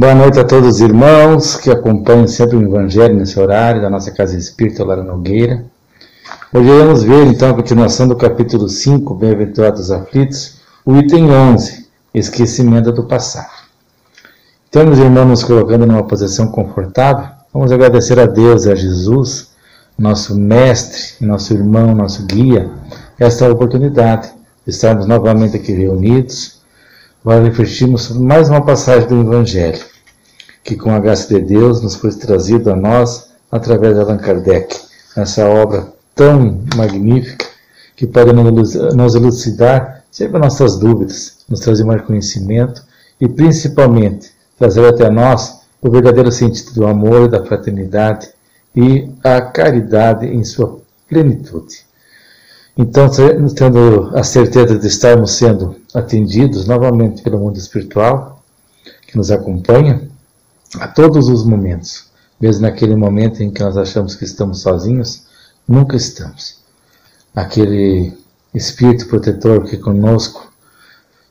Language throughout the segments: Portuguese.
Boa noite a todos os irmãos que acompanham sempre o Evangelho nesse horário da nossa Casa Espírita Lara Nogueira. Hoje vamos ver então a continuação do capítulo 5, Bem-aventurados aflitos, o item 11, Esquecimento do passado. Então, meus irmãos, nos colocando numa posição confortável, vamos agradecer a Deus e a Jesus, nosso mestre, nosso irmão, nosso guia, esta oportunidade de estarmos novamente aqui reunidos Agora refletimos sobre mais uma passagem do Evangelho, que com a graça de Deus nos foi trazido a nós através de Allan Kardec, essa obra tão magnífica que pode nos elucidar sempre nossas dúvidas, nos trazer mais conhecimento e principalmente trazer até nós o verdadeiro sentido do amor da fraternidade e a caridade em sua plenitude. Então, tendo a certeza de estarmos sendo atendidos novamente pelo mundo espiritual, que nos acompanha a todos os momentos, mesmo naquele momento em que nós achamos que estamos sozinhos, nunca estamos. Aquele Espírito protetor que conosco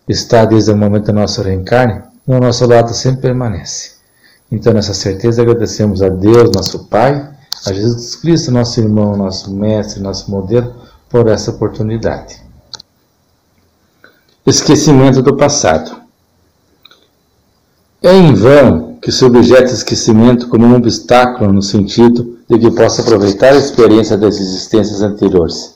está desde o momento do nosso reencarne, no nosso lado sempre permanece. Então, nessa certeza, agradecemos a Deus, nosso Pai, a Jesus Cristo, nosso irmão, nosso mestre, nosso modelo, por essa oportunidade. Esquecimento do passado. É em vão que se objeta esquecimento como um obstáculo no sentido de que possa aproveitar a experiência das existências anteriores.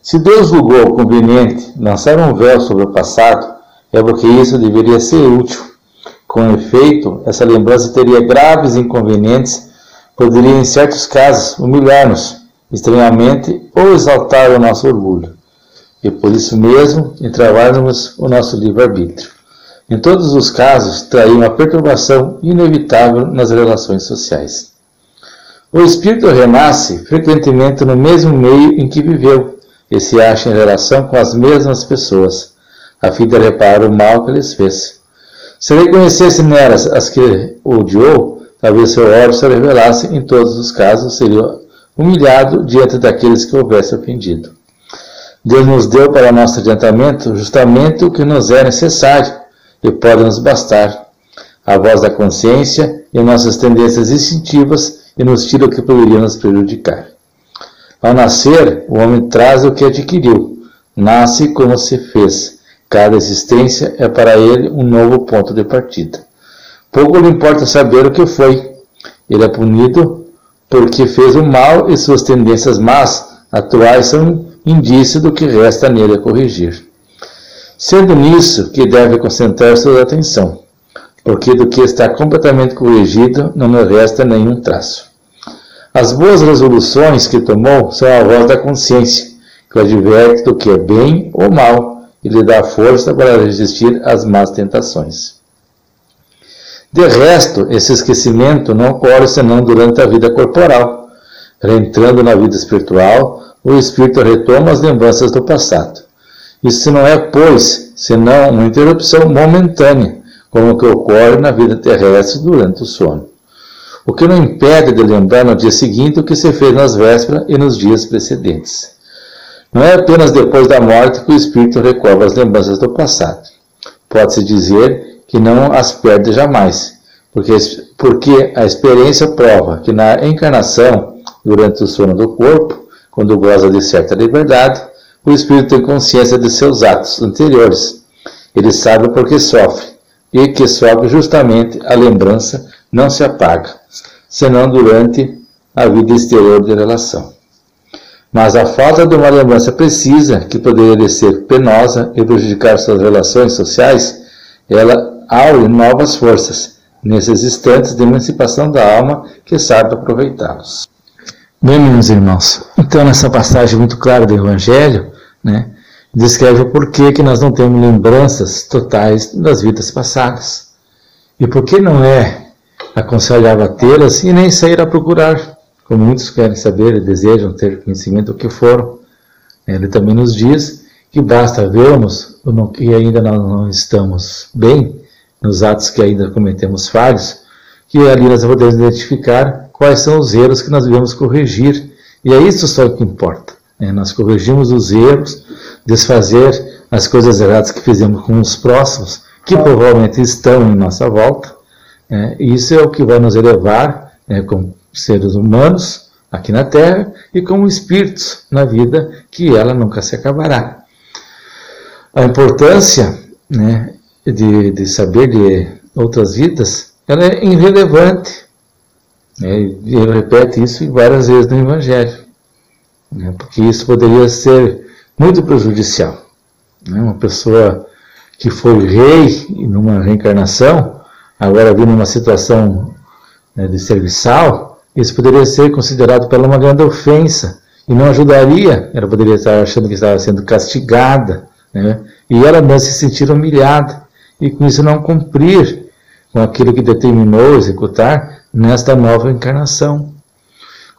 Se Deus julgou conveniente lançar um véu sobre o passado, é porque isso deveria ser útil. Com efeito, essa lembrança teria graves inconvenientes, poderia, em certos casos, humilhar-nos, estranhamente ou exaltar o nosso orgulho, e por isso mesmo entravarmos o nosso livre-arbítrio. Em todos os casos, traria uma perturbação inevitável nas relações sociais. O espírito renasce frequentemente no mesmo meio em que viveu e se acha em relação com as mesmas pessoas, a fim de reparar o mal que lhes fez. Se reconhecesse nelas as que odiou, talvez seu ódio se revelasse em todos os casos, seria humilhado diante daqueles que houvesse ofendido. Deus nos deu para nosso adiantamento justamente o que nos é necessário e pode nos bastar. A voz da consciência e nossas tendências instintivas e nos tira o que poderia nos prejudicar. Ao nascer, o homem traz o que adquiriu, nasce como se fez. Cada existência é para ele um novo ponto de partida. Pouco lhe importa saber o que foi. Ele é punido porque fez o mal e suas tendências más atuais são indício do que resta nele a corrigir. Sendo nisso que deve concentrar sua atenção, porque do que está completamente corrigido não lhe resta nenhum traço. As boas resoluções que tomou são a voz da consciência, que o adverte do que é bem ou mal e lhe dá força para resistir às más tentações. De resto, esse esquecimento não ocorre senão durante a vida corporal. Reentrando na vida espiritual, o espírito retoma as lembranças do passado. Isso não é, pois, senão uma interrupção momentânea, como que ocorre na vida terrestre durante o sono. O que não impede de lembrar no dia seguinte o que se fez nas vésperas e nos dias precedentes. Não é apenas depois da morte que o espírito recobra as lembranças do passado. Pode-se dizer que não as perde jamais, porque, porque a experiência prova que na encarnação, durante o sono do corpo, quando goza de certa liberdade, o espírito tem consciência de seus atos anteriores. Ele sabe por que sofre, e que sofre justamente a lembrança não se apaga, senão durante a vida exterior de relação. Mas a falta de uma lembrança precisa, que poderia ser penosa e prejudicar suas relações sociais, ela aure novas forças nesses instantes de emancipação da alma que sabe aproveitá-los. Bem, meus irmãos, então nessa passagem muito clara do Evangelho, né, descreve o porquê que nós não temos lembranças totais das vidas passadas. E por que não é aconselhável tê-las e nem sair a procurar, como muitos querem saber e desejam ter conhecimento do que foram. Ele também nos diz que basta vermos o que ainda não estamos bem nos atos que ainda cometemos falhos, que ali nós podemos identificar quais são os erros que nós devemos corrigir. E é isso só que importa. Né? Nós corrigimos os erros, desfazer as coisas erradas que fizemos com os próximos, que provavelmente estão em nossa volta, Né? Isso é o que vai nos elevar né, como seres humanos aqui na Terra e como espíritos na vida, que ela nunca se acabará. A importância né, de, de saber de outras vidas, ela é irrelevante. Né? Ele repete isso várias vezes no Evangelho, né? porque isso poderia ser muito prejudicial. Né? Uma pessoa que foi rei numa reencarnação, agora vindo numa situação né, de serviçal, isso poderia ser considerado pela uma grande ofensa e não ajudaria. Ela poderia estar achando que estava sendo castigada, né? e ela não se sentir humilhada e com isso não cumprir com aquilo que determinou executar nesta nova encarnação.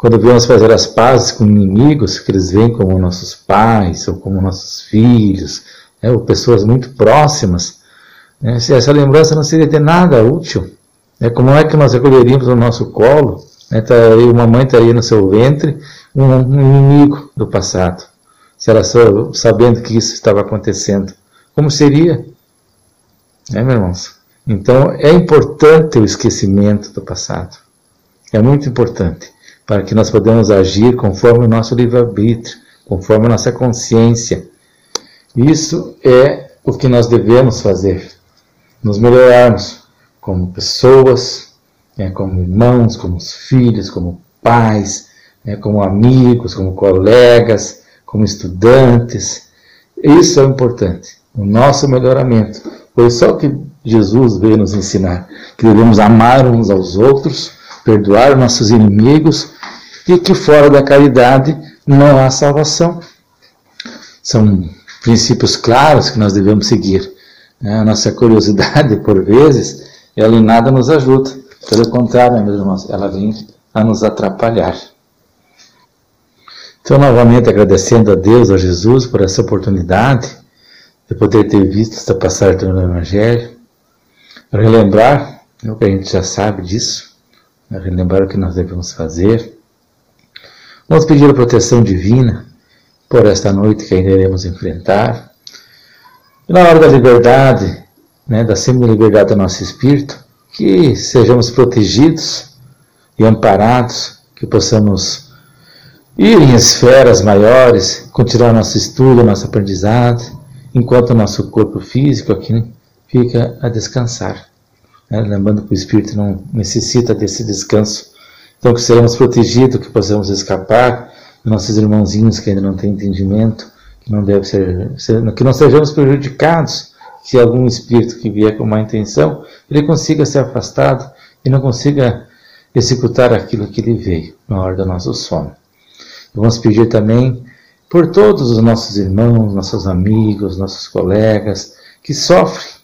Quando viemos fazer as pazes com inimigos, que eles veem como nossos pais ou como nossos filhos, né, ou pessoas muito próximas, né, se essa lembrança não seria de nada útil. Né, como é que nós acolheríamos no nosso colo, né, taria, uma mãe estaria no seu ventre, um, um inimigo do passado, se ela só, sabendo que isso estava acontecendo. Como seria? É, meus irmãos? Então, é importante o esquecimento do passado. É muito importante para que nós podemos agir conforme o nosso livre-arbítrio, conforme a nossa consciência. Isso é o que nós devemos fazer. Nos melhorarmos como pessoas, né, como irmãos, como filhos, como pais, né, como amigos, como colegas, como estudantes. Isso é importante, o nosso melhoramento. Foi só o que Jesus veio nos ensinar, que devemos amar uns aos outros, perdoar nossos inimigos e que fora da caridade não há salvação. São princípios claros que nós devemos seguir. Né? A nossa curiosidade, por vezes, ela em nada nos ajuda. Pelo contrário, meus irmãos, ela vem a nos atrapalhar. Então, novamente agradecendo a Deus, a Jesus, por essa oportunidade de poder ter visto esta passagem do Evangelho, relembrar né, o que a gente já sabe disso, relembrar o que nós devemos fazer. Vamos pedir a proteção divina por esta noite que ainda iremos enfrentar. E na hora da liberdade, né, da semi-liberdade do nosso espírito, que sejamos protegidos e amparados, que possamos ir em esferas maiores, continuar nosso estudo, nosso aprendizado, enquanto o nosso corpo físico aqui fica a descansar. Né? Lembrando que o espírito não necessita desse descanso. Então, que seremos protegidos, que possamos escapar de nossos irmãozinhos que ainda não têm entendimento, que não deve ser, que não sejamos prejudicados se algum espírito que vier com má intenção, ele consiga ser afastado e não consiga executar aquilo que ele veio na hora do nosso sono. Vamos pedir também por todos os nossos irmãos, nossos amigos, nossos colegas que sofrem,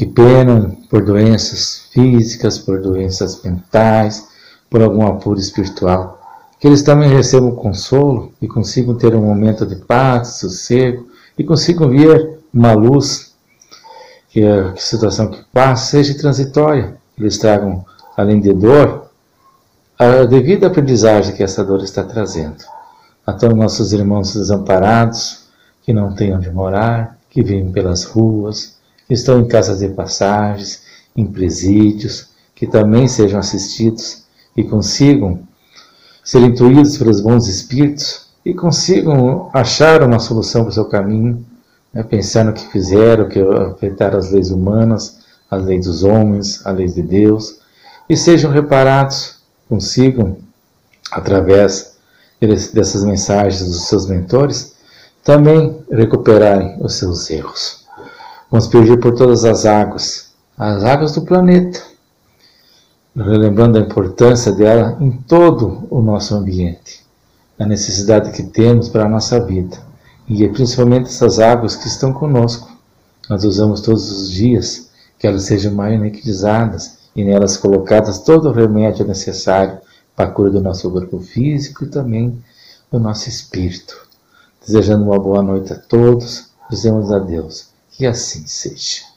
que penam por doenças físicas, por doenças mentais, por algum apuro espiritual. Que eles também recebam consolo e consigam ter um momento de paz, sossego e consigam ver uma luz, que a situação que passa seja transitória. Eles tragam, além de dor, a devida aprendizagem que essa dor está trazendo a todos nossos irmãos desamparados, que não têm onde morar, que vivem pelas ruas, estão em casas de passagens, em presídios, que também sejam assistidos e consigam ser intuídos pelos bons espíritos e consigam achar uma solução para o seu caminho, né, pensar no que fizeram, que afetaram as leis humanas, as leis dos homens, as leis de Deus, e sejam reparados, consigam, através dessas mensagens dos seus mentores, também recuperarem os seus erros. Vamos pedir por todas as águas, as águas do planeta, relembrando a importância dela em todo o nosso ambiente, a necessidade que temos para a nossa vida, e principalmente essas águas que estão conosco. Nós usamos todos os dias, que elas sejam maionetizadas e nelas colocadas todo o remédio necessário para a cura do nosso corpo físico e também do nosso espírito. Desejando uma boa noite a todos, dizemos a Deus que assim seja.